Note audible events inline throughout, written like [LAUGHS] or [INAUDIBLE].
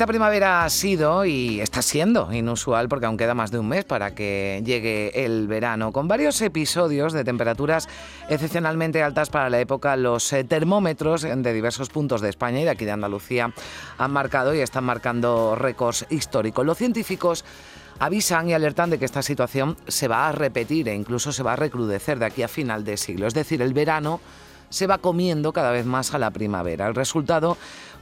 Esta primavera ha sido y está siendo inusual porque aún queda más de un mes para que llegue el verano, con varios episodios de temperaturas excepcionalmente altas para la época. Los eh, termómetros de diversos puntos de España y de aquí de Andalucía han marcado y están marcando récords históricos. Los científicos avisan y alertan de que esta situación se va a repetir e incluso se va a recrudecer de aquí a final de siglo. Es decir, el verano se va comiendo cada vez más a la primavera. El resultado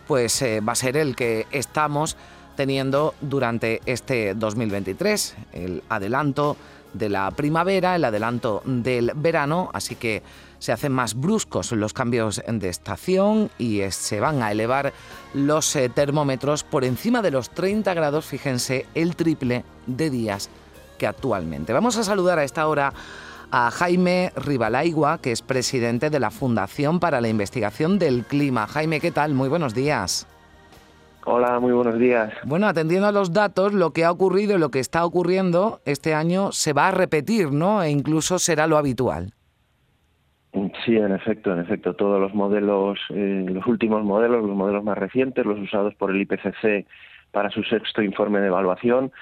pues eh, va a ser el que estamos teniendo durante este 2023, el adelanto de la primavera, el adelanto del verano, así que se hacen más bruscos los cambios de estación y se van a elevar los eh, termómetros por encima de los 30 grados, fíjense, el triple de días que actualmente. Vamos a saludar a esta hora a Jaime Ribalaigua, que es presidente de la Fundación para la Investigación del Clima. Jaime, ¿qué tal? Muy buenos días. Hola, muy buenos días. Bueno, atendiendo a los datos, lo que ha ocurrido y lo que está ocurriendo este año se va a repetir, ¿no? E incluso será lo habitual. Sí, en efecto, en efecto, todos los modelos, eh, los últimos modelos, los modelos más recientes, los usados por el IPCC para su sexto informe de evaluación,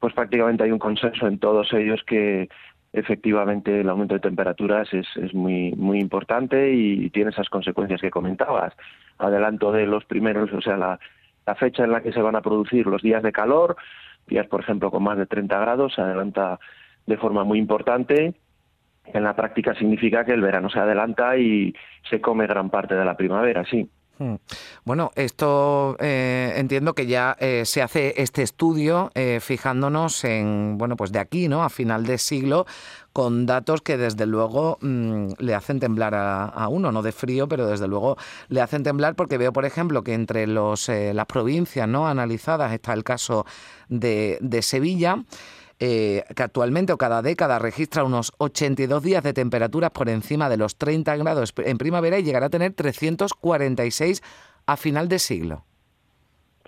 pues prácticamente hay un consenso en todos ellos que efectivamente el aumento de temperaturas es, es muy, muy importante y tiene esas consecuencias que comentabas. Adelanto de los primeros, o sea, la, la fecha en la que se van a producir los días de calor, días, por ejemplo, con más de 30 grados, se adelanta de forma muy importante. En la práctica significa que el verano se adelanta y se come gran parte de la primavera, sí. Hmm. Bueno, esto eh, entiendo que ya eh, se hace este estudio eh, fijándonos en, bueno, pues de aquí, ¿no? A final de siglo, con datos que desde luego mm, le hacen temblar a, uno, no de frío, pero desde luego le hacen temblar porque veo, por ejemplo, que entre los, las provincias no analizadas está el caso de, de Sevilla. Eh, que actualmente o cada década registra unos 82 días de temperaturas por encima de los 30 grados en primavera y llegará a tener 346 a final de siglo.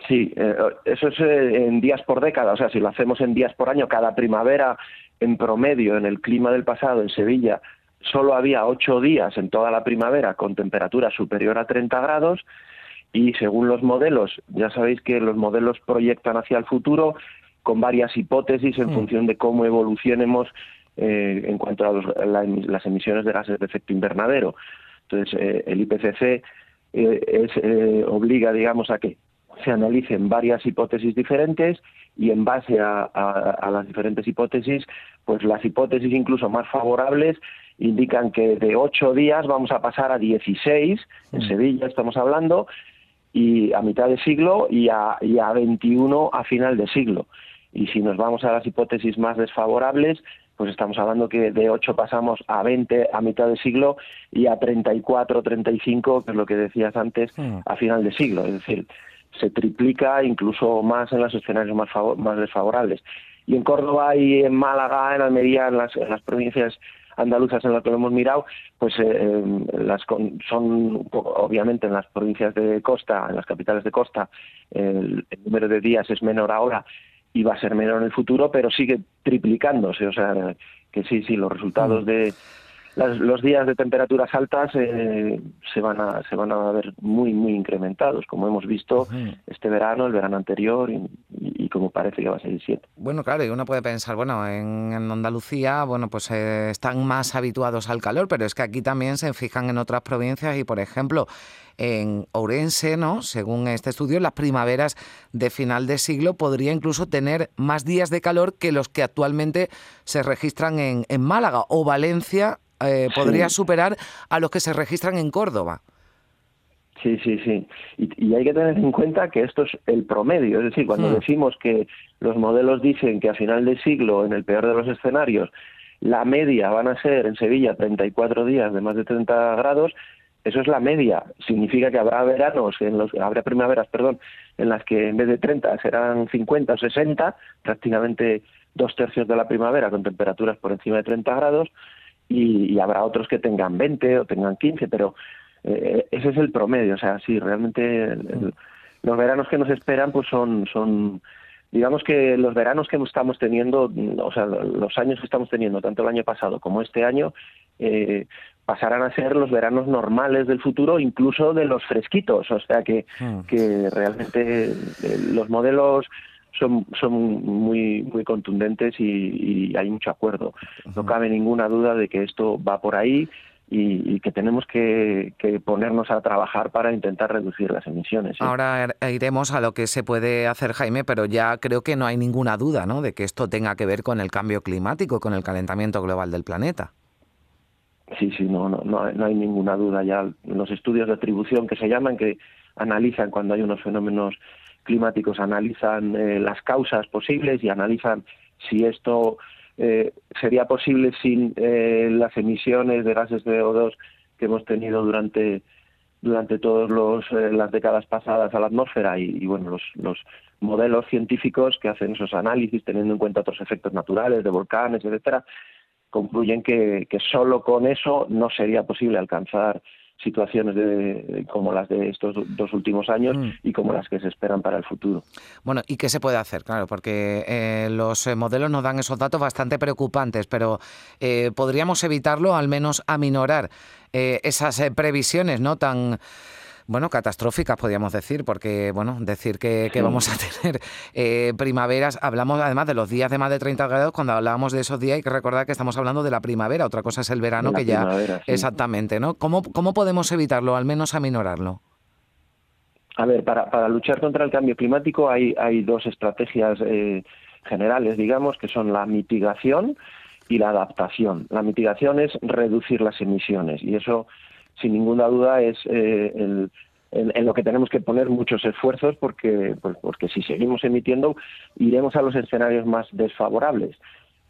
Sí, eh, eso es eh, en días por década, o sea, si lo hacemos en días por año, cada primavera en promedio en el clima del pasado en Sevilla solo había ocho días en toda la primavera con temperatura superior a 30 grados y según los modelos, ya sabéis que los modelos proyectan hacia el futuro, con varias hipótesis en mm. función de cómo evolucionemos eh, en cuanto a, las emisiones de gases de efecto invernadero. Entonces, eh, el IPCC eh, es, obliga, digamos, a que se analicen varias hipótesis diferentes y en base a, las diferentes hipótesis, pues las hipótesis incluso más favorables indican que de ocho días vamos a pasar a 16, en mm. Sevilla estamos hablando, y a mitad de siglo y a, y a 21 a final de siglo. Y si nos vamos a las hipótesis más desfavorables, pues estamos hablando que de 8 pasamos a 20 a mitad de siglo y a 34, 35, que es lo que decías antes, hmm. a final de siglo. Es decir, se triplica incluso más en los escenarios más, más desfavorables. Y en Córdoba y en Málaga, en Almería, en las, en las provincias andaluzas en las que lo hemos mirado, pues eh, em, las son obviamente en las provincias de costa, en las capitales de costa, el número de días es menor ahora y va a ser menor en el futuro, pero sigue triplicándose. O sea, que sí, sí, los resultados mm. de los días de temperaturas altas eh, se van a se van a ver muy muy incrementados como hemos visto este verano el verano anterior y, como parece que va a ser el 7 bueno claro y uno puede pensar bueno en, Andalucía bueno pues eh, están más habituados al calor pero es que aquí también se fijan en otras provincias y por ejemplo en Ourense, ¿no? Según este estudio, las primaveras de final de siglo podría incluso tener más días de calor que los que actualmente se registran en, en Málaga o Valencia eh, podría superar a los que se registran en Córdoba. Sí, sí, sí. Y, hay que tener en cuenta que esto es el promedio. Es decir, cuando hmm. decimos que los modelos dicen que a final de siglo, en el peor de los escenarios, la media van a ser en Sevilla 34 días de más de 30 grados, eso es la media. Significa que habrá veranos, en los, habrá primaveras, perdón, en las que en vez de 30 serán 50 o 60, prácticamente dos tercios de la primavera con temperaturas por encima de 30 grados, y, habrá otros que tengan 20 o tengan 15, pero eh, ese es el promedio. O sea, sí, realmente los veranos que nos esperan pues son, son digamos que los veranos que estamos teniendo, o sea, los años que estamos teniendo, tanto el año pasado como este año, eh, pasarán a ser los veranos normales del futuro, incluso de los fresquitos. O sea que, hmm. que realmente eh, los modelos son, son muy, muy contundentes y, hay mucho acuerdo. No cabe ninguna duda de que esto va por ahí y, que tenemos que, ponernos a trabajar para intentar reducir las emisiones. Ahora er, iremos a lo que se puede hacer, Jaime, pero ya creo que no hay ninguna duda ¿no? de que esto tenga que ver con el cambio climático, con el calentamiento global del planeta. Sí, sí, no, no, no, hay ninguna duda. Ya los estudios de atribución que se llaman, que analizan cuando hay unos fenómenos climáticos, analizan eh, las causas posibles y analizan si esto eh, sería posible sin eh, las emisiones de gases de CO2 que hemos tenido durante durante todas eh, las décadas pasadas a la atmósfera y, bueno los, los modelos científicos que hacen esos análisis teniendo en cuenta otros efectos naturales de volcanes etcétera concluyen que, que solo con eso no sería posible alcanzar situaciones de, como las de estos dos últimos años mm. y como las que se esperan para el futuro. Bueno, ¿y qué se puede hacer? Claro, porque eh, los eh, modelos nos dan esos datos bastante preocupantes, pero eh, podríamos evitarlo, al menos aminorar esas previsiones no tan bueno, catastróficas, podríamos decir, porque, bueno, decir que, vamos a [LAUGHS] tener eh, primaveras, hablamos además de los días de más de 30 grados, cuando hablábamos de esos días hay que recordar que estamos hablando de la primavera, otra cosa es el verano, que ya... Exactamente, ¿no? ¿Cómo, ¿Cómo podemos evitarlo, al menos aminorarlo? A ver, para, para luchar contra el cambio climático hay, hay dos estrategias eh, generales, digamos, que son la mitigación y la adaptación. La mitigación es reducir las emisiones y eso sin ninguna duda es eh, el, en, lo que tenemos que poner muchos esfuerzos porque, pues, porque si seguimos emitiendo iremos a los escenarios más desfavorables.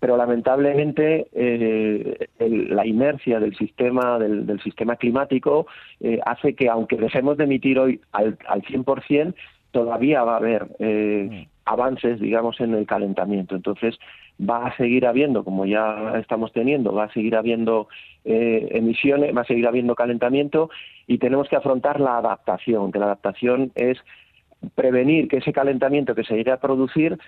Pero lamentablemente eh, la inercia del sistema del, del sistema climático eh, hace que aunque dejemos de emitir hoy al, al 100%, todavía va a haber mm. avances, digamos, en el calentamiento. Entonces, va a seguir habiendo, como ya estamos teniendo, va a seguir habiendo eh, emisiones, va a seguir habiendo calentamiento y tenemos que afrontar la adaptación, que la adaptación es prevenir que ese calentamiento que se irá a producir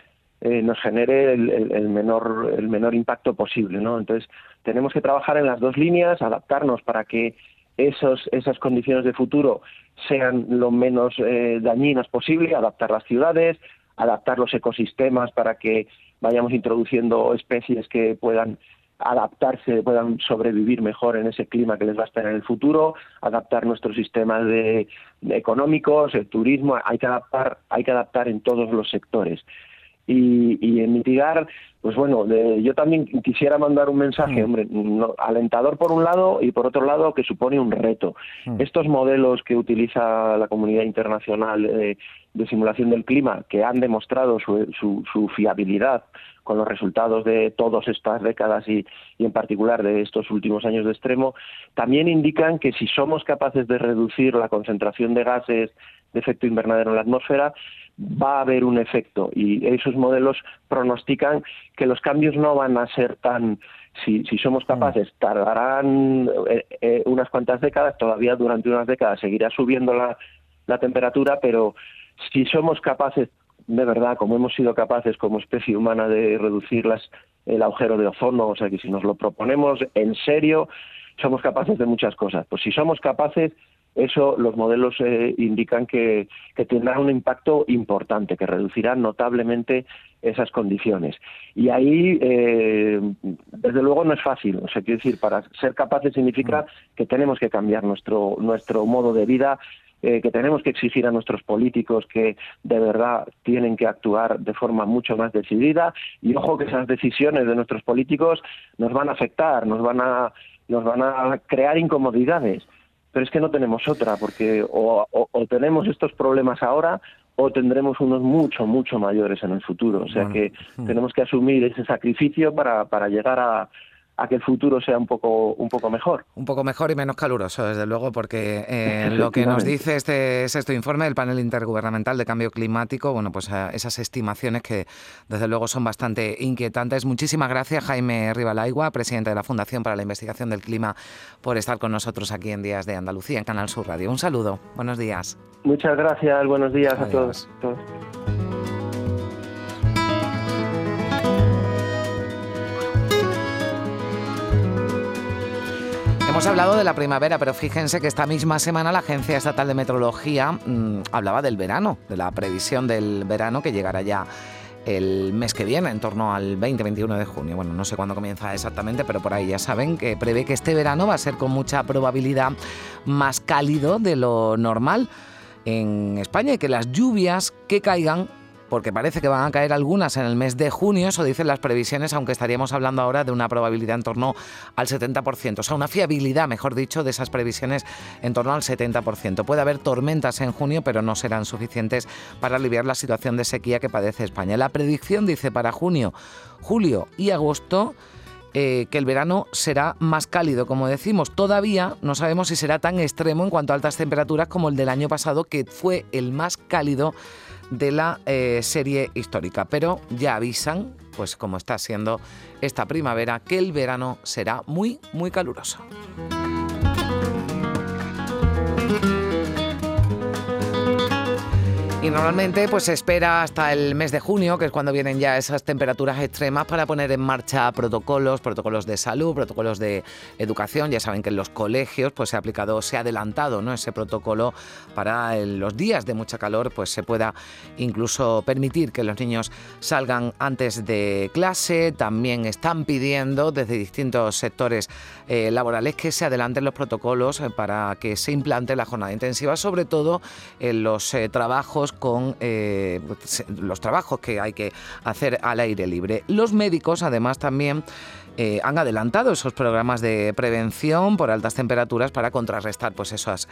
eh, nos genere el, menor el menor impacto posible, ¿no? Entonces tenemos que trabajar en las dos líneas, adaptarnos para que esos, esas condiciones de futuro sean lo menos eh, dañinas posible, adaptar las ciudades, adaptar los ecosistemas para que vayamos introduciendo especies que puedan adaptarse, puedan sobrevivir mejor en ese clima que les va a esperar en el futuro, adaptar nuestros sistemas de, económicos, el turismo, hay que adaptar, hay que adaptar en todos los sectores. Y, y en mitigar, pues bueno, yo también quisiera mandar un mensaje, mm. hombre, alentador por un lado y por otro lado que supone un reto. Mm. Estos modelos que utiliza la comunidad internacional de, simulación del clima, que han demostrado su, su, su fiabilidad con los resultados de todas estas décadas y, en particular de estos últimos años de extremo, también indican que si somos capaces de reducir la concentración de gases de efecto invernadero en la atmósfera, va a haber un efecto y esos modelos pronostican que los cambios no van a ser tan si, si somos mm. capaces, tardarán eh, eh, unas cuantas décadas, todavía durante unas décadas seguirá subiendo la, la temperatura, pero si somos capaces de verdad, como hemos sido capaces como especie humana de reducir las, el agujero de ozono, o sea que si nos lo proponemos en serio, somos capaces de muchas cosas. Pues si somos capaces, eso los modelos eh, indican que, tendrá un impacto importante, que reducirá notablemente esas condiciones. Y ahí, eh, desde luego, no es fácil. O sea, quiero decir, para ser capaces significa que tenemos que cambiar nuestro, nuestro modo de vida, eh, que tenemos que exigir a nuestros políticos que de verdad tienen que actuar de forma mucho más decidida y ojo que esas decisiones de nuestros políticos nos van a afectar, nos van a, nos van a crear incomodidades. Pero es que no tenemos otra, porque o, tenemos estos problemas ahora o tendremos unos mucho, mucho mayores en el futuro. O sea que tenemos que asumir ese sacrificio para, para llegar a, a que el futuro sea un poco, un poco mejor. Un poco mejor y menos caluroso, desde luego, porque eh, [LAUGHS] lo que nos dice este sexto informe del panel intergubernamental de cambio climático, bueno, pues eh, esas estimaciones que desde luego son bastante inquietantes. Muchísimas gracias, Jaime Rivalaigua, presidente de la Fundación para la Investigación del Clima, por estar con nosotros aquí en Días de Andalucía, en Canal Sur Radio. Un saludo, buenos días. Muchas gracias, buenos días a todos. Hemos hablado de la primavera, pero fíjense que esta misma semana la Agencia Estatal de Meteorología mm, hablaba del verano, de la previsión del verano que llegará ya el mes que viene, en torno al 20-21 de junio. Bueno, no sé cuándo comienza exactamente, pero por ahí ya saben que prevé que este verano va a ser con mucha probabilidad más cálido de lo normal en España y que las lluvias que caigan porque parece que van a caer algunas en el mes de junio, eso dicen las previsiones, aunque estaríamos hablando ahora de una probabilidad en torno al 70%, o sea, una fiabilidad, mejor dicho, de esas previsiones en torno al 70%. Puede haber tormentas en junio, pero no serán suficientes para aliviar la situación de sequía que padece España. La predicción dice para junio, julio y agosto, eh, que el verano será más cálido, como decimos. Todavía no sabemos si será tan extremo en cuanto a altas temperaturas como el del año pasado, que fue el más cálido de la eh, serie histórica. Pero ya avisan, pues como está siendo esta primavera, que el verano será muy, muy caluroso. Y normalmente pues se espera hasta el mes de junio, que es cuando vienen ya esas temperaturas extremas, para poner en marcha protocolos, protocolos de salud, protocolos de educación. Ya saben que en los colegios pues se ha aplicado, se ha adelantado ¿no? ese protocolo para los días de mucha calor, pues se pueda incluso permitir que los niños salgan antes de clase. También están pidiendo desde distintos sectores eh, laborales que se adelanten los protocolos eh, para que se implante la jornada intensiva, sobre todo en los eh, trabajos con eh, los trabajos que hay que hacer al aire libre. Los médicos, además, también eh, han adelantado esos programas de prevención por altas temperaturas para contrarrestar pues, esas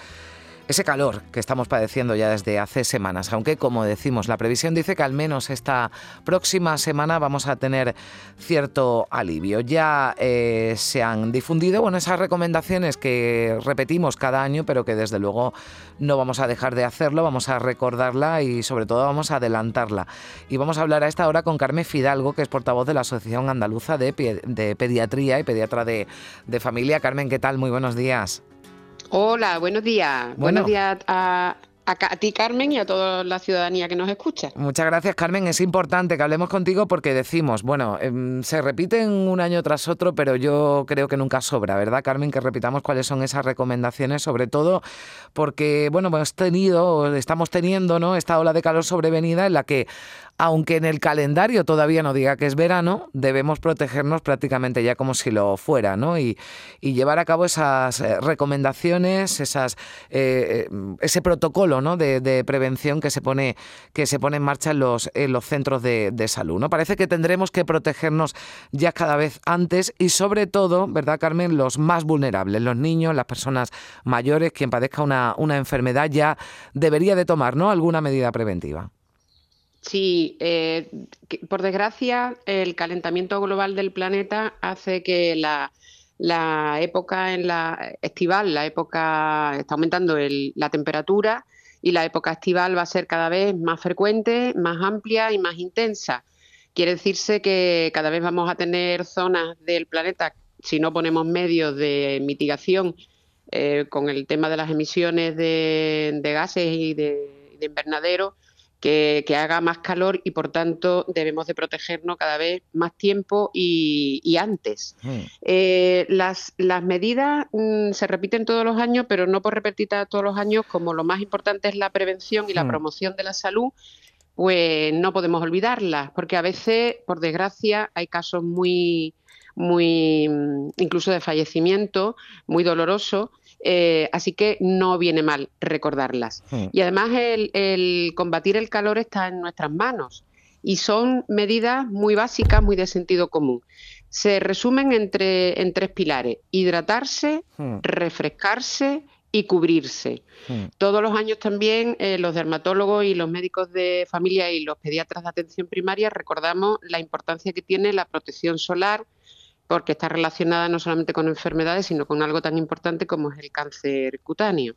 ese calor que estamos padeciendo ya desde hace semanas, aunque como decimos, la previsión dice que al menos esta próxima semana vamos a tener cierto alivio. Ya eh, se han difundido bueno, esas recomendaciones que repetimos cada año, pero que desde luego no vamos a dejar de hacerlo, vamos a recordarla y sobre todo vamos a adelantarla. Y vamos a hablar a esta hora con Carmen Fidalgo, que es portavoz de la Asociación Andaluza de, Pediatría y Pediatra de, de Familia. Carmen, ¿qué tal? Muy buenos días. Hola, buenos días. Buenos días a, a, ti, Carmen, y a toda la ciudadanía que nos escucha. Muchas gracias, Carmen. Es importante que hablemos contigo porque decimos, bueno, em, se repiten un año tras otro, pero yo creo que nunca sobra, ¿verdad, Carmen? Que repitamos cuáles son esas recomendaciones, sobre todo porque, bueno, hemos tenido, estamos teniendo, ¿no? Esta ola de calor sobrevenida en la que aunque en el calendario todavía no diga que es verano, debemos protegernos prácticamente ya como si lo fuera, ¿no? Y, llevar a cabo esas eh, recomendaciones, esas, eh, eh, ese protocolo ¿no? de, prevención que se pone, que se pone en marcha en los, en los centros de, salud. ¿no? Parece que tendremos que protegernos ya cada vez antes y sobre todo, ¿verdad, Carmen? Los más vulnerables, los niños, las personas mayores, quien padezca una, una enfermedad ya debería de tomar ¿no? alguna medida preventiva. Sí, eh, por desgracia, el calentamiento global del planeta hace que la, época en la estival, la época está aumentando la temperatura y la época estival va a ser cada vez más frecuente, más amplia y más intensa. Quiere decirse que cada vez vamos a tener zonas del planeta, si no ponemos medios de mitigación eh, con el tema de las emisiones de, gases y de invernadero, que, haga más calor y por tanto debemos de protegernos cada vez más tiempo y, antes. Hmm. Eh, las, las, medidas mm, se repiten todos los años, pero no por repetir todos los años, como lo más importante es la prevención y la hmm. promoción de la salud, pues no podemos olvidarlas, porque a veces, por desgracia, hay casos muy muy mm, incluso de fallecimiento, muy doloroso, eh, así que no viene mal recordarlas. Hmm. Y además el, combatir el calor está en nuestras manos y son medidas muy básicas, muy de sentido común. Se resumen entre, en tres pilares, hidratarse, hmm. refrescarse y cubrirse. Hmm. Todos los años también eh, los dermatólogos y los médicos de familia y los pediatras de atención primaria recordamos la importancia que tiene la protección solar, porque está relacionada no solamente con enfermedades, sino con algo tan importante como es el cáncer cutáneo.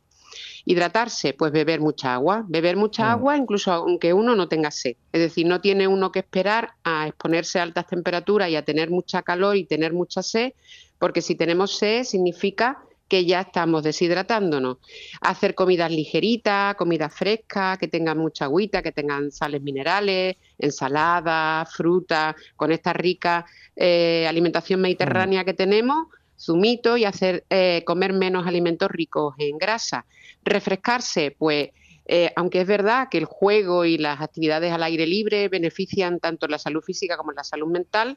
Hidratarse, pues beber mucha agua, beber mucha mm. agua incluso aunque uno no tenga sed. Es decir, no tiene uno que esperar a exponerse a altas temperaturas y a tener mucha calor y tener mucha sed, porque si tenemos sed significa que ya estamos deshidratándonos. Hacer comidas ligeritas, comidas frescas, que tengan mucha agüita, que tengan sales minerales, ensaladas, fruta, con esta rica eh, alimentación mediterránea que tenemos, zumito y hacer eh, comer menos alimentos ricos en grasa. Refrescarse, pues eh, aunque es verdad que el juego y las actividades al aire libre benefician tanto la salud física como la salud mental,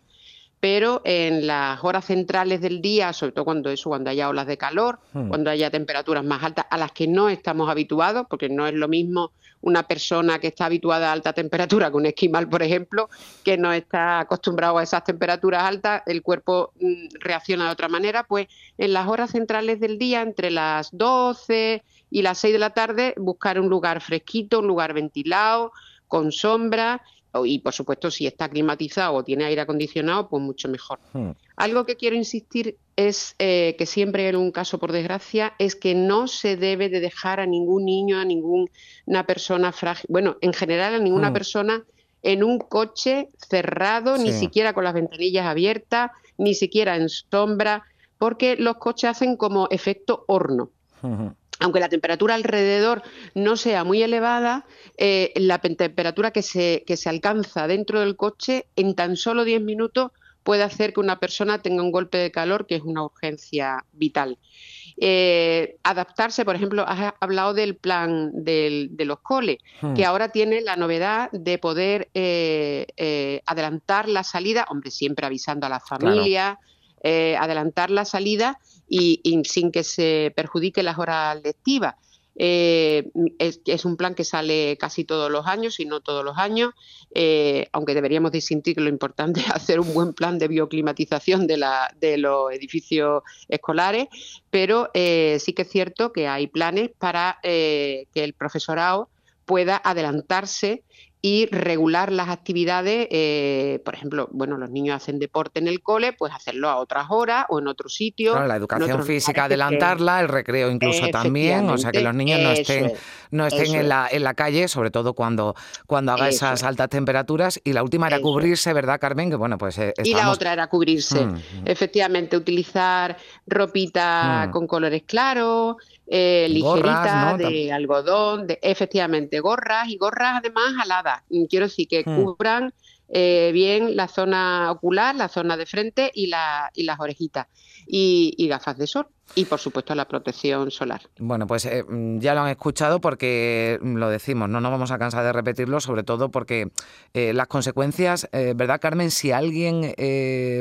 pero en las horas centrales del día, sobre todo cuando eso, cuando haya olas de calor, hmm. cuando haya temperaturas más altas a las que no estamos habituados, porque no es lo mismo una persona que está habituada a alta temperatura que un esquimal, por ejemplo, que no está acostumbrado a esas temperaturas altas, el cuerpo mm, reacciona de otra manera, pues en las horas centrales del día, entre las 12 y las 6 de la tarde, buscar un lugar fresquito, un lugar ventilado, con sombra y por supuesto si está climatizado o tiene aire acondicionado, pues mucho mejor. Hmm. Algo que quiero insistir es eh, que siempre en un caso, por desgracia, es que no se debe de dejar a ningún niño, a ninguna persona frágil, bueno, en general a ninguna hmm. persona en un coche cerrado, ni siquiera con las ventanillas abiertas, ni siquiera en sombra, porque los coches hacen como efecto horno. Hmm, aunque la temperatura alrededor no sea muy elevada, eh, la temperatura que se, que se alcanza dentro del coche en tan solo 10 minutos puede hacer que una persona tenga un golpe de calor, que es una urgencia vital. Eh, adaptarse, por ejemplo, has hablado del plan de los coles, hmm. que ahora tiene la novedad de poder eh, adelantar la salida, hombre, siempre avisando a la familia, adelantar la salida y, sin que se perjudique las horas lectivas. Eh, es, un plan que sale casi todos los años, y no todos los años, eh, aunque deberíamos distintir que lo importante es hacer un buen plan de bioclimatización de, la, de los edificios escolares, pero eh, sí que es cierto que hay planes para que el profesorado pueda adelantarse y regular las actividades, eh, por ejemplo, bueno, los niños hacen deporte en el cole, pues hacerlo a otras horas o en otro sitio. Claro, la educación física adelantarla, el recreo incluso también, o sea que los niños no estén, no estén en la, en la calle, sobre todo cuando, cuando haga esas altas temperaturas. Y la última era cubrirse, ¿verdad, Carmen? Que bueno, pues eh, Y la otra era cubrirse. Mm, mm. Efectivamente, utilizar ropita mm. con colores claros, eh, ligerita, de algodón, de, efectivamente, gorras y gorras además aladas. Quiero decir que hmm. cubran eh, bien la zona ocular, la zona de frente y, la, y las orejitas. Y, y gafas de sol y por supuesto la protección solar. Bueno, pues eh, mm, ya lo han escuchado porque mm, lo decimos, no nos vamos a cansar de repetirlo, sobre todo porque eh, las consecuencias, eh, ¿verdad Carmen? Si alguien,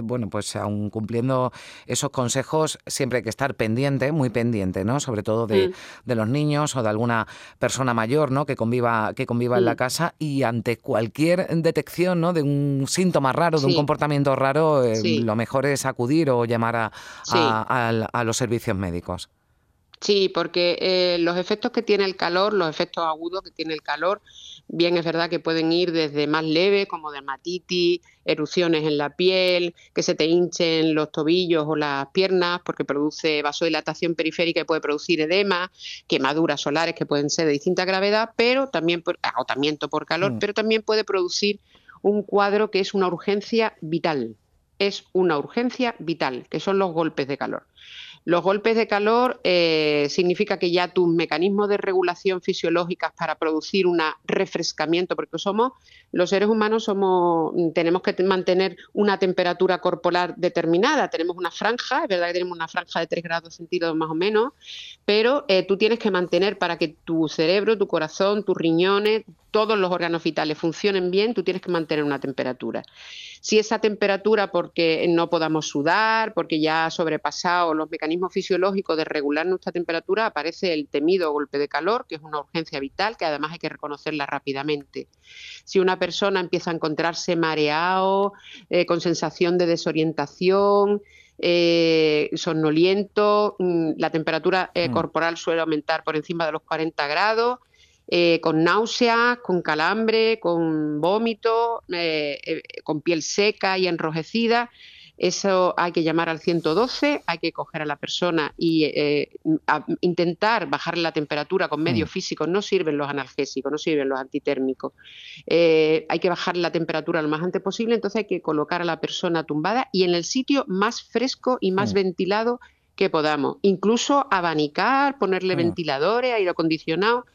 bueno, pues aún cumpliendo esos consejos, siempre hay que estar pendiente, muy pendiente, ¿no? Sobre todo de, mm. de los niños o de alguna persona mayor, ¿no? Que conviva, que conviva en la casa y ante cualquier detección, ¿no? De un síntoma raro, de un comportamiento raro, lo mejor es acudir o llamar a, a los servicios médicos. Sí, porque eh, los efectos que tiene el calor, los efectos agudos que tiene el calor, bien es verdad que pueden ir desde más leve, como dermatitis, erupciones en la piel, que se te hinchen los tobillos o las piernas porque produce vasodilatación periférica y puede producir edema, quemaduras solares que pueden ser de distinta gravedad, pero también por agotamiento por calor, mm. pero también puede producir un cuadro que es una urgencia vital. Es una urgencia vital, que son los golpes de calor. Los golpes de calor eh, significa que ya tus mecanismos de regulación fisiológicas para producir un refrescamiento, porque somos los seres humanos somos tenemos que mantener una temperatura corporal determinada, tenemos una franja, es verdad que tenemos una franja de 3 grados centígrados más o menos, pero eh, tú tienes que mantener para que tu cerebro, tu corazón, tus riñones, todos los órganos vitales funcionen bien, tú tienes que mantener una temperatura. Si esa temperatura, porque no podamos sudar, porque ya ha sobrepasado los mecanismos fisiológicos de regular nuestra temperatura, aparece el temido golpe de calor, que es una urgencia vital, que además hay que reconocerla rápidamente. Si una persona empieza a encontrarse mareado, eh, con sensación de desorientación, eh, somnoliento, mm, la temperatura eh, mm. corporal suele aumentar por encima de los 40 grados, eh, con náuseas, con calambre, con vómito, con piel seca y enrojecida. Eso hay que llamar al 112, hay que coger a la persona y eh, intentar bajar la temperatura con medios mm. físicos. No sirven los analgésicos, no sirven los antitérmicos. Eh, hay que bajar la temperatura lo más antes posible, entonces hay que colocar a la persona tumbada y en el sitio más fresco y más mm. ventilado que podamos. Incluso abanicar, ponerle mm. ventiladores, aire acondicionado,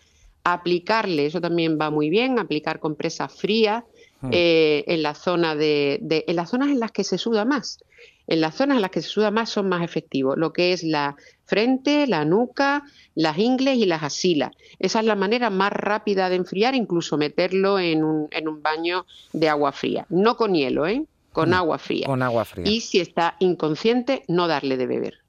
aplicarle, eso también va muy bien, aplicar compresas frías Hmm. Eh, en, la zona de, en las zonas en las que se suda más. En las zonas en las que se suda más son más efectivos, lo que es la frente, la nuca, las ingles y las asilas. Esa es la manera más rápida de enfriar, incluso meterlo en un, en un baño de agua fría. No con hielo, ¿eh? con hmm. agua fría. Con agua fría. Y si está inconsciente, no darle de beber.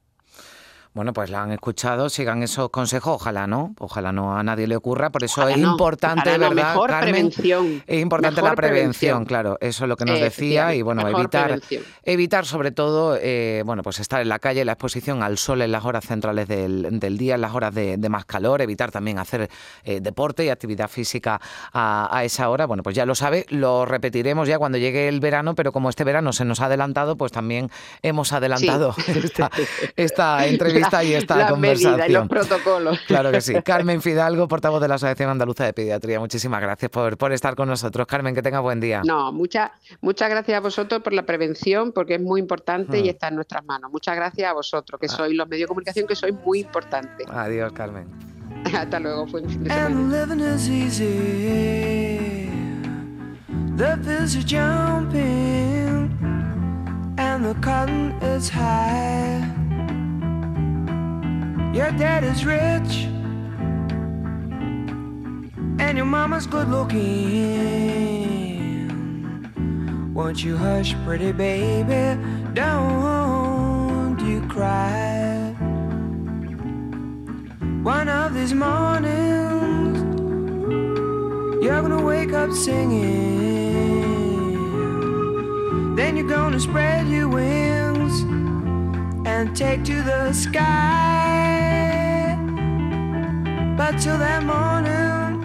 Bueno, pues la han escuchado, sigan esos consejos, ojalá no, ojalá no a nadie le ocurra, por eso es importante, ¿verdad, mejor Prevención. Es importante la prevención, claro, eso es lo que nos decía y bueno, evitar evitar sobre todo, eh, bueno, pues estar en la calle, la exposición al sol en las horas centrales del, día, en las horas de, más calor, evitar también hacer eh, deporte y actividad física a, esa hora, bueno, pues ya lo sabe, lo repetiremos ya cuando llegue el verano, pero como este verano se nos ha adelantado, pues también hemos adelantado [LAUGHS] esta, esta entrevista está ahí esta [LAUGHS] conversación. los protocolos. Claro que sí. Carmen Fidalgo, portavoz de la Asociación Andaluza de Pediatría. Muchísimas gracias por, por estar con nosotros. Carmen, que tenga buen día. No, muchas muchas gracias a vosotros por la prevención, porque es muy importante y hmm. está en nuestras manos. Muchas gracias a vosotros, que ah. sois los medios de comunicación, que sois muy importantes. Adiós, Carmen. [LAUGHS] Hasta luego, fue fin de Your dad is rich, and your mama's good looking. Won't you hush, pretty baby? Don't you cry. One of these mornings, you're gonna wake up singing. Then you're gonna spread your wings and take to the sky. But till that morning,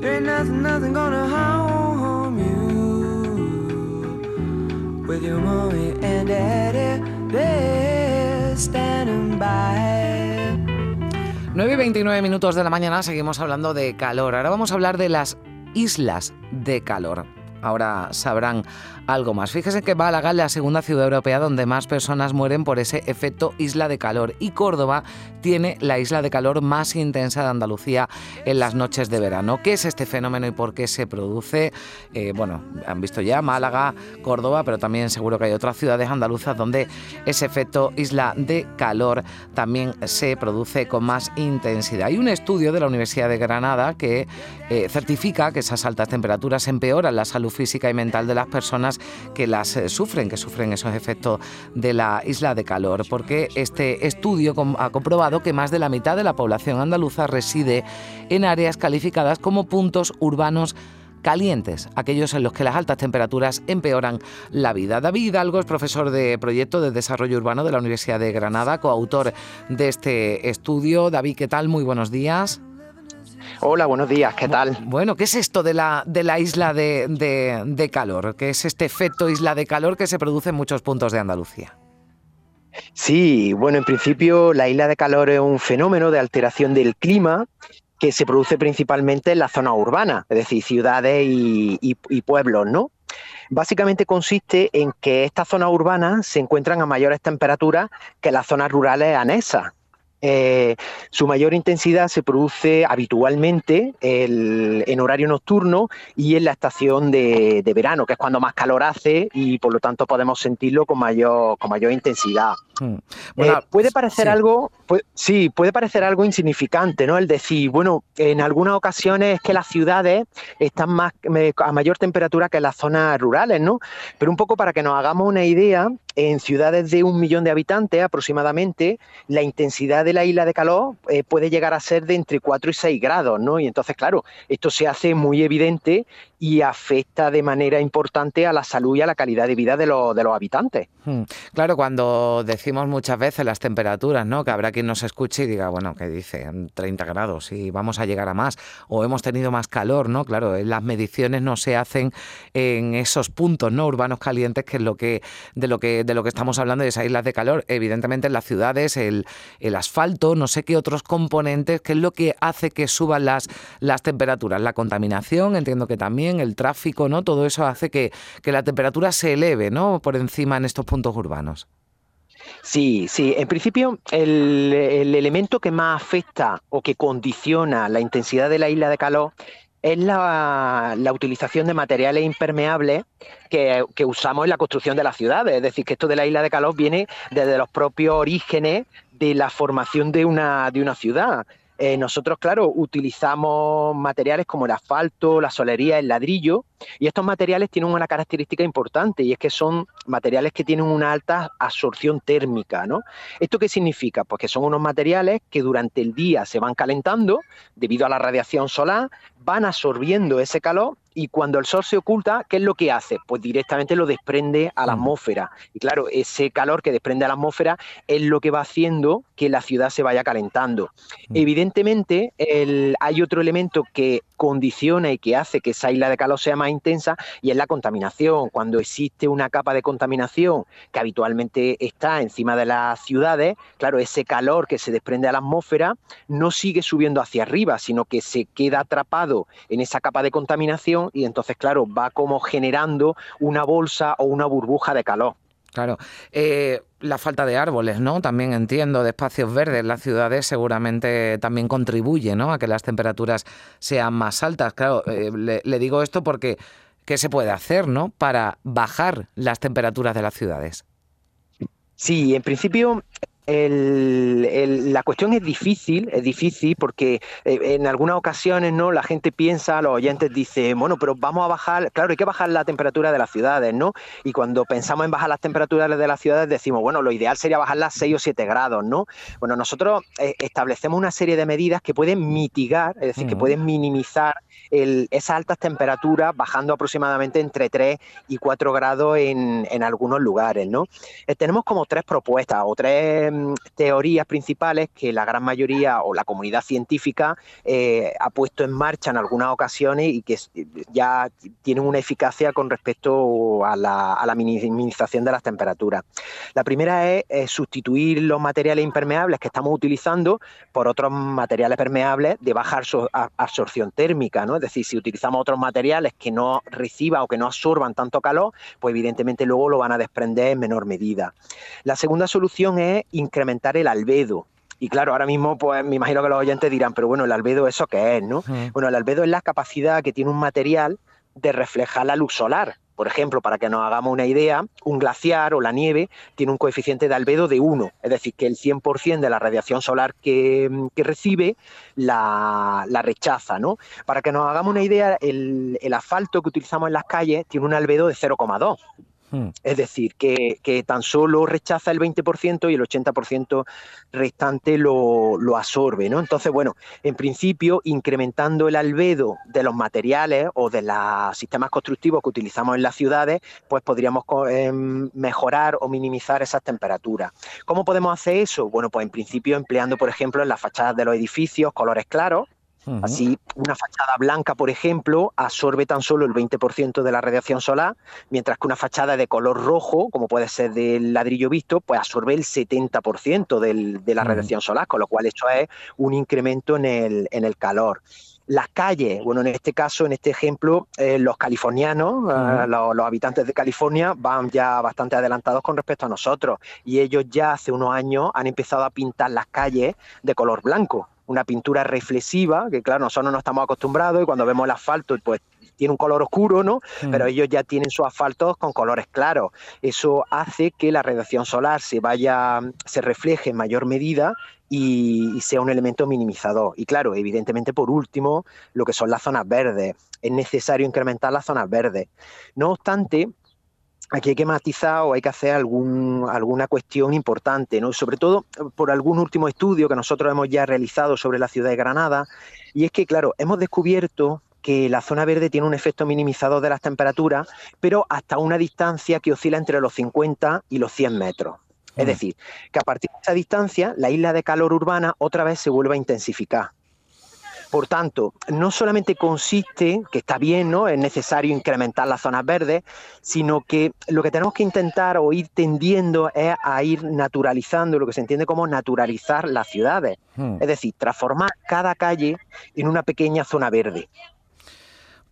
there ain't nothing, nothing gonna harm you. With your mommy and daddy, they're standing by. 9 y 29 minutos de la mañana seguimos hablando de calor. Ahora vamos a hablar de las islas de calor. Ahora sabrán algo más. Fíjese que Málaga es la segunda ciudad europea donde más personas mueren por ese efecto isla de calor y Córdoba tiene la isla de calor más intensa de Andalucía en las noches de verano. ¿Qué es este fenómeno y por qué se produce? Eh, bueno, han visto ya Málaga, Córdoba, pero también seguro que hay otras ciudades andaluzas donde ese efecto isla de calor también se produce con más intensidad. Hay un estudio de la Universidad de Granada que eh, certifica que esas altas temperaturas empeoran la salud física y mental de las personas que las eh, sufren, que sufren esos efectos de la isla de calor, porque este estudio ha comprobado que más de la mitad de la población andaluza reside en áreas calificadas como puntos urbanos calientes, aquellos en los que las altas temperaturas empeoran la vida. David Hidalgo es profesor de proyecto de desarrollo urbano de la Universidad de Granada, coautor de este estudio. David, ¿qué tal? Muy buenos días. Hola, buenos días, ¿qué tal? Bueno, ¿qué es esto de la, de la isla de, calor? ¿Qué es este efecto isla de calor que se produce en muchos puntos de Andalucía? Sí, bueno, en principio la isla de calor es un fenómeno de alteración del clima que se produce principalmente en la zona urbana, es decir, ciudades y, y pueblos, ¿no? Básicamente consiste en que estas zonas urbanas se encuentran a mayores temperaturas que las zonas rurales anexas. Eh, su mayor intensidad se produce habitualmente en horario nocturno y en la estación de, verano, que es cuando más calor hace y por lo tanto podemos sentirlo con mayor, con mayor intensidad. Hmm. Eh, puede parecer algo, sí, puede parecer algo insignificante, ¿no? El decir, bueno, en algunas ocasiones es que las ciudades están más a mayor temperatura que las zonas rurales, ¿no? Pero un poco para que nos hagamos una idea, en ciudades de un millón de habitantes aproximadamente, la intensidad de la isla de calor eh, puede llegar a ser de entre 4 y 6 grados, ¿no? Y entonces, claro, esto se hace muy evidente y afecta de manera importante a la salud y a la calidad de vida de, los, de los habitantes. Hmm. Claro, cuando decimos muchas veces las temperaturas, ¿no? Que habrá quien nos escuche y diga, bueno, ¿qué dice? 30 grados y vamos a llegar a más. O hemos tenido más calor, ¿no? Claro, las mediciones no se hacen en esos puntos, ¿no? Urbanos calientes, que es lo que, de lo que, de lo que estamos hablando de esas islas de calor. Evidentemente en las ciudades, el, el asfalto, no sé qué otros componentes, qué es lo que hace que suban las, las temperaturas. La contaminación, entiendo que también el tráfico, ¿no? Todo eso hace que, la temperatura se eleve, ¿no? Por encima en estos puntos urbanos. Sí, sí. En principio, el, elemento que más afecta o que condiciona la intensidad de la isla de calor es la, utilización de materiales impermeables que, que, usamos en la construcción de las ciudades. Es decir, que esto de la isla de calor viene desde los propios orígenes de la formación de una, de una ciudad. Eh, nosotros, claro, utilizamos materiales como el asfalto, la solería, el ladrillo, y estos materiales tienen una característica importante y es que son materiales que tienen una alta absorción térmica, ¿no? ¿Esto qué significa? Pues que son unos materiales que durante el día se van calentando debido a la radiación solar, van absorbiendo ese calor y cuando el sol se oculta, ¿qué es lo que hace? Pues directamente lo desprende a la atmósfera. Y claro, ese calor que desprende a la atmósfera es lo que va haciendo que la ciudad se vaya calentando. Evidentemente, hay otro elemento que condiciona y que hace que esa isla de calor sea más intensa y es la contaminación. Cuando existe una capa de contaminación que habitualmente está encima de las ciudades, claro, ese calor que se desprende a la atmósfera no sigue subiendo hacia arriba, sino que se queda atrapado en esa capa de contaminación y entonces, claro, va como generando una bolsa o una burbuja de calor. Claro. Eh, la falta de árboles, ¿no? También entiendo, de espacios verdes las ciudades seguramente también contribuye, ¿no? A que las temperaturas sean más altas. Claro, eh, le, digo esto porque ¿qué se puede hacer, ¿no? Para bajar las temperaturas de las ciudades. Sí, en principio la cuestión es difícil, es difícil porque eh, en algunas ocasiones no la gente piensa, los oyentes dicen, bueno, pero vamos a bajar, claro, hay que bajar la temperatura de las ciudades, ¿no? Y cuando pensamos en bajar las temperaturas de las ciudades decimos, bueno, lo ideal sería bajarlas 6 o 7 grados, ¿no? Bueno, nosotros eh, establecemos una serie de medidas que pueden mitigar, es decir, que pueden minimizar esas altas temperaturas bajando aproximadamente entre 3 y 4 grados en, algunos lugares, ¿no? Eh, tenemos como tres propuestas o tres mm, teorías principales que la gran mayoría o la comunidad científica eh, ha puesto en marcha en algunas ocasiones y que ya tienen una eficacia con respecto a la, minimización de las temperaturas. La primera es, sustituir los materiales impermeables que estamos utilizando por otros materiales permeables de baja absorción térmica, ¿no? Es decir, si utilizamos otros materiales que no reciban o que no absorban tanto calor, pues evidentemente luego lo van a desprender en menor medida. La segunda solución es incrementar el albedo. Y claro, ahora mismo pues me imagino que los oyentes dirán, pero bueno, el albedo eso qué es, ¿no? Bueno, el albedo es la capacidad que tiene un material de reflejar la luz solar. Por ejemplo, para que nos hagamos una idea, un glaciar o la nieve tiene un coeficiente de albedo de 1, es decir, que el 100% de la radiación solar que, recibe la, rechaza. ¿no? Para que nos hagamos una idea, el, el asfalto que utilizamos en las calles tiene un albedo de 0,2. Hmm. Es decir, que, tan solo rechaza el 20% y el 80% restante lo, absorbe, ¿no? Entonces, bueno, en principio, incrementando el albedo de los materiales o de los sistemas constructivos que utilizamos en las ciudades, pues podríamos em, mejorar o minimizar esas temperaturas. ¿Cómo podemos hacer eso? Bueno, pues en principio empleando, por ejemplo, en las fachadas de los edificios colores claros, Así, una fachada blanca, por ejemplo, absorbe tan solo el 20% de la radiación solar, mientras que una fachada de color rojo, como puede ser del ladrillo visto, pues absorbe el 70% de la radiación solar, con lo cual eso es un incremento en el, en el calor. Las calles, bueno, en este caso, en este ejemplo, eh, los californianos, eh, los, habitantes de California van ya bastante adelantados con respecto a nosotros y ellos ya hace unos años han empezado a pintar las calles de color blanco una pintura reflexiva, que claro, nosotros no estamos acostumbrados y cuando vemos el asfalto, pues tiene un color oscuro, ¿no? Mm. Pero ellos ya tienen sus asfaltos con colores claros. Eso hace que la radiación solar se vaya, se refleje en mayor medida y, sea un elemento minimizador. Y claro, evidentemente, por último, lo que son las zonas verdes. Es necesario incrementar las zonas verdes. No obstante, aquí hay que matizar o hay que hacer algún, alguna cuestión importante, ¿no? sobre todo por algún último estudio que nosotros hemos ya realizado sobre la ciudad de Granada, y es que, claro, hemos descubierto que la zona verde tiene un efecto minimizador de las temperaturas, pero hasta una distancia que oscila entre los 50 y los 100 metros. Es decir, que a partir de esa distancia, la isla de calor urbana otra vez se vuelve a intensificar. Por tanto, no solamente consiste, que está bien, ¿no? Es necesario incrementar las zonas verdes, sino que lo que tenemos que intentar o ir tendiendo es a ir naturalizando lo que se entiende como naturalizar las ciudades. Hmm. Es decir, transformar cada calle en una pequeña zona verde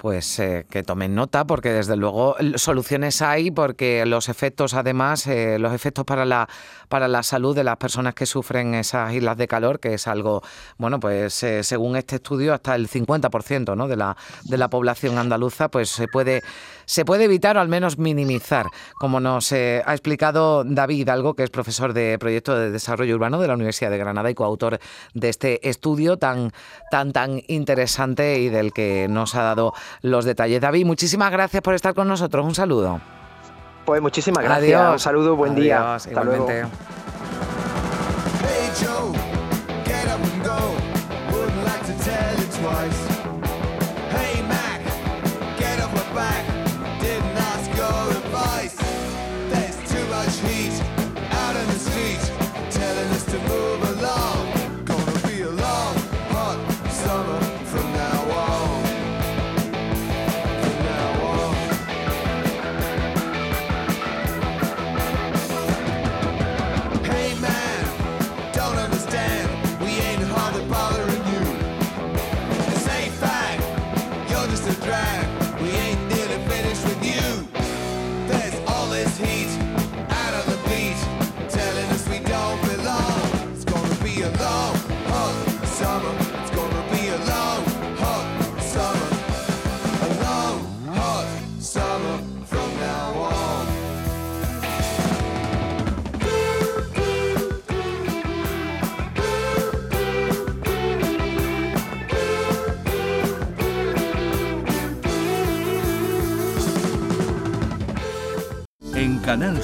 pues eh, que tomen nota porque desde luego soluciones hay porque los efectos además eh, los efectos para la para la salud de las personas que sufren esas islas de calor que es algo bueno pues eh, según este estudio hasta el 50% ¿no? de la de la población andaluza pues se puede se puede evitar o al menos minimizar como nos ha explicado David algo que es profesor de proyecto de desarrollo urbano de la Universidad de Granada y coautor de este estudio tan tan tan interesante y del que nos ha dado los detalles. David, muchísimas gracias por estar con nosotros. Un saludo. Pues muchísimas gracias. Un saludo, buen día. igualmente. Canal